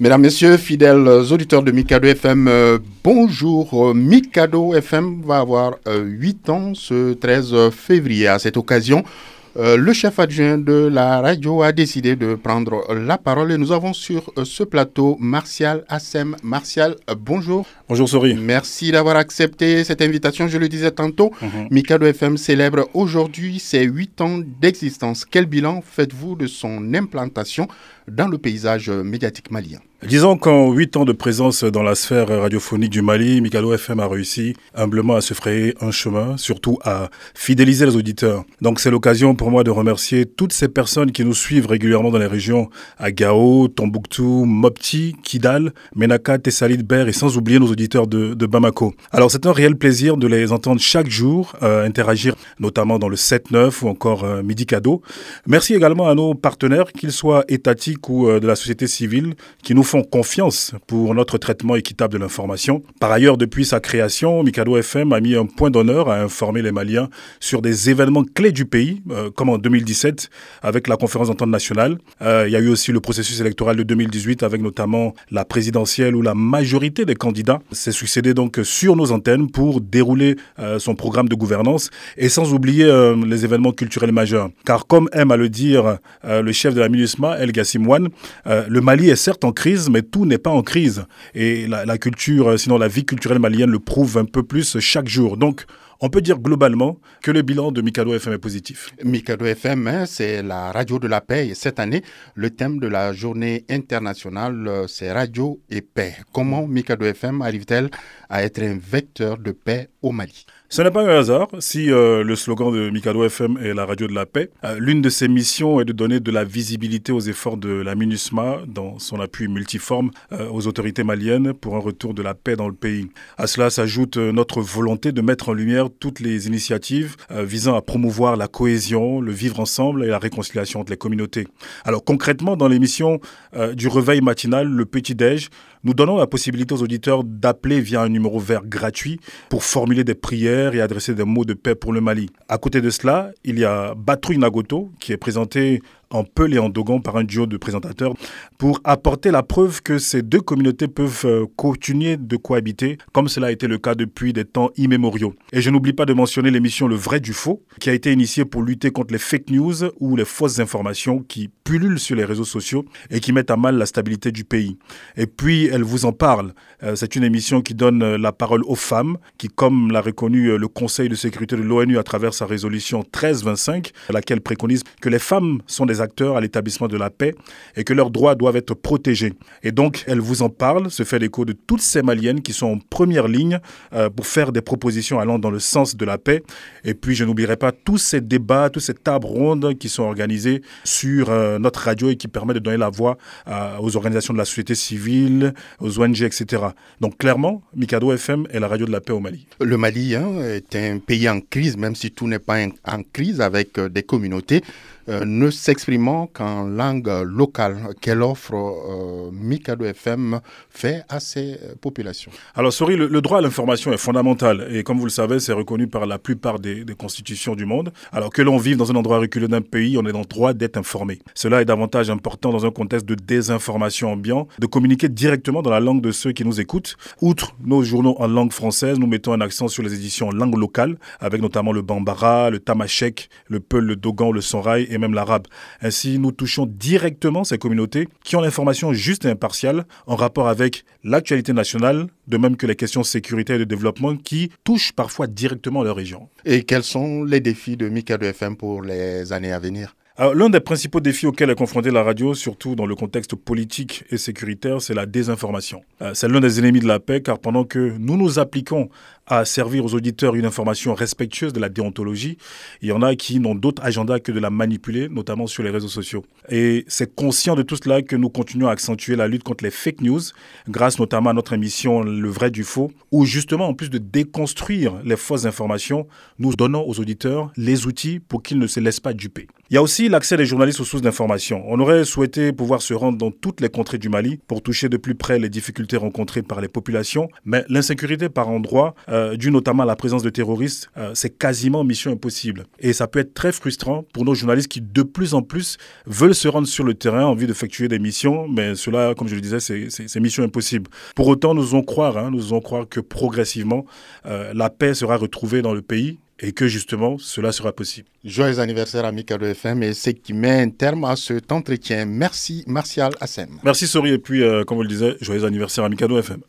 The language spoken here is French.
Mesdames, Messieurs, fidèles auditeurs de Mikado FM, euh, bonjour. Mikado FM va avoir 8 euh, ans ce 13 février. À cette occasion, euh, le chef adjoint de la radio a décidé de prendre la parole et nous avons sur ce plateau Martial Assem. Martial, bonjour. Bonjour Sori. Merci d'avoir accepté cette invitation. Je le disais tantôt, mhm. Mikado FM célèbre aujourd'hui ses 8 ans d'existence. Quel bilan faites-vous de son implantation dans le paysage médiatique malien? Disons qu'en huit ans de présence dans la sphère radiophonique du Mali, Mikado FM a réussi humblement à se frayer un chemin, surtout à fidéliser les auditeurs. Donc c'est l'occasion pour moi de remercier toutes ces personnes qui nous suivent régulièrement dans les régions à Gao, Tombouctou, Mopti, Kidal, Menaka, Tessalit, Ber et sans oublier nos auditeurs de, Bamako. Alors c'est un réel plaisir de les entendre chaque jour euh, interagir, notamment dans le 7-9 ou encore euh, Midi Cadeau. Merci également à nos partenaires, qu'ils soient étatiques ou euh, de la société civile, qui nous font confiance pour notre traitement équitable de l'information. Par ailleurs, depuis sa création, Mikado FM a mis un point d'honneur à informer les Maliens sur des événements clés du pays, euh, comme en 2017 avec la conférence d'entente nationale. Euh, il y a eu aussi le processus électoral de 2018 avec notamment la présidentielle où la majorité des candidats s'est succédé donc sur nos antennes pour dérouler euh, son programme de gouvernance et sans oublier les événements culturels majeurs. Car comme aime à le dire le chef de la MINUSMA, El Gassimouane, le Mali est certes en crise, mais tout n'est pas en crise. Et la, culture, euh, sinon la vie culturelle malienne le prouve un peu plus chaque jour. Donc, on peut dire globalement que le bilan de Mikado FM est positif. Mikado FM, hein, c'est la radio de la paix. Et cette année, le thème de la journée internationale, euh, c'est radio et paix. Comment Mikado FM arrive-t-elle à être un vecteur de paix au Mali? Ce n'est pas un hasard si euh, le slogan de Mikado FM est la radio de la paix. Euh, l'une de ses missions est de donner de la visibilité aux efforts de la MINUSMA dans son appui multiforme euh, aux autorités maliennes pour un retour de la paix dans le pays. À cela s'ajoute notre volonté de mettre en lumière toutes les initiatives visant à promouvoir la cohésion, le vivre ensemble et la réconciliation entre les communautés. Alors concrètement, dans l'émission du réveil matinal, le petit-déj, nous donnons la possibilité aux auditeurs d'appeler via un numéro vert gratuit pour formuler des prières et adresser des mots de paix pour le Mali. À côté de cela, il y a Batrouille Nagoto qui est présenté en Peul et en Dogon par un duo de présentateurs pour apporter la preuve que ces deux communautés peuvent euh, continuer de cohabiter, comme cela a été le cas depuis des temps immémoriaux. Et je n'oublie pas de mentionner l'émission Le vrai du faux, qui a été initiée pour lutter contre les fake news ou les fausses informations qui pullulent sur les réseaux sociaux et qui mettent à mal la stabilité du pays. Et puis, elle vous en parle. Euh, c'est une émission qui donne euh, la parole aux femmes, qui, comme l'a reconnu le Conseil de sécurité de l'ONU à travers sa résolution 1325, laquelle préconise que les femmes sont des acteurs à l'établissement de la paix et que leurs droits doivent être protégés. Et donc, elle vous en parle, se fait l'écho de toutes ces Maliennes qui sont en première ligne euh, pour faire des propositions allant dans le sens de la paix. Et puis, je n'oublierai pas tous ces débats, tous ces tables rondes qui sont organisés sur euh, notre radio et qui permettent de donner la voix euh, aux organisations de la société civile, aux ONG, etc. Donc, clairement, Mikado FM est la radio de la paix au Mali. Le Mali hein, est un pays en crise, même si tout n'est pas en crise avec des communautés. Euh, ne s'exprimant qu'en langue locale. Quelle offre euh, Mikado FM fait à ces populations Alors, Sori, le, droit à l'information est fondamental et comme vous le savez, c'est reconnu par la plupart des, constitutions du monde. Alors que l'on vive dans un endroit reculé d'un pays, on est dans le droit d'être informé. Cela est davantage important dans un contexte de désinformation ambiant, de communiquer directement dans la langue de ceux qui nous écoutent. Outre nos journaux en langue française, nous mettons un accent sur les éditions en langue locale, avec notamment le Bambara, le Tamashek, le Peul, le Dogan, le Sonrai même l'arabe. Ainsi, nous touchons directement ces communautés qui ont l'information juste et impartiale en rapport avec l'actualité nationale, de même que les questions sécurité et de développement qui touchent parfois directement leur région. Et quels sont les défis de Mika FM pour les années à venir? L'un des principaux défis auxquels est confrontée la radio, surtout dans le contexte politique et sécuritaire, c'est la désinformation. Euh, c'est l'un des ennemis de la paix, car pendant que nous nous appliquons à servir aux auditeurs une information respectueuse de la déontologie, il y en a qui n'ont d'autre agenda que de la manipuler, notamment sur les réseaux sociaux. Et c'est conscient de tout cela que nous continuons à accentuer la lutte contre les fake news, grâce notamment à notre émission Le vrai du faux, où justement, en plus de déconstruire les fausses informations, nous donnons aux auditeurs les outils pour qu'ils ne se laissent pas duper. Il y a aussi l'accès des journalistes aux sources d'information. On aurait souhaité pouvoir se rendre dans toutes les contrées du Mali pour toucher de plus près les difficultés rencontrées par les populations, mais l'insécurité par endroits, euh, due notamment à la présence de terroristes, euh, c'est quasiment mission impossible. Et ça peut être très frustrant pour nos journalistes qui de plus en plus veulent se rendre sur le terrain en vue d'effectuer des missions, mais cela, comme je le disais, c'est mission impossible. Pour autant, nous allons croire, hein, nous allons croire que progressivement, euh, la paix sera retrouvée dans le pays et que justement cela sera possible. Joyeux anniversaire à Mikado FM et c'est qui met un terme à cet entretien. Merci Martial Assem. Merci Sori et puis euh, comme vous le disiez, joyeux anniversaire à Mikado FM.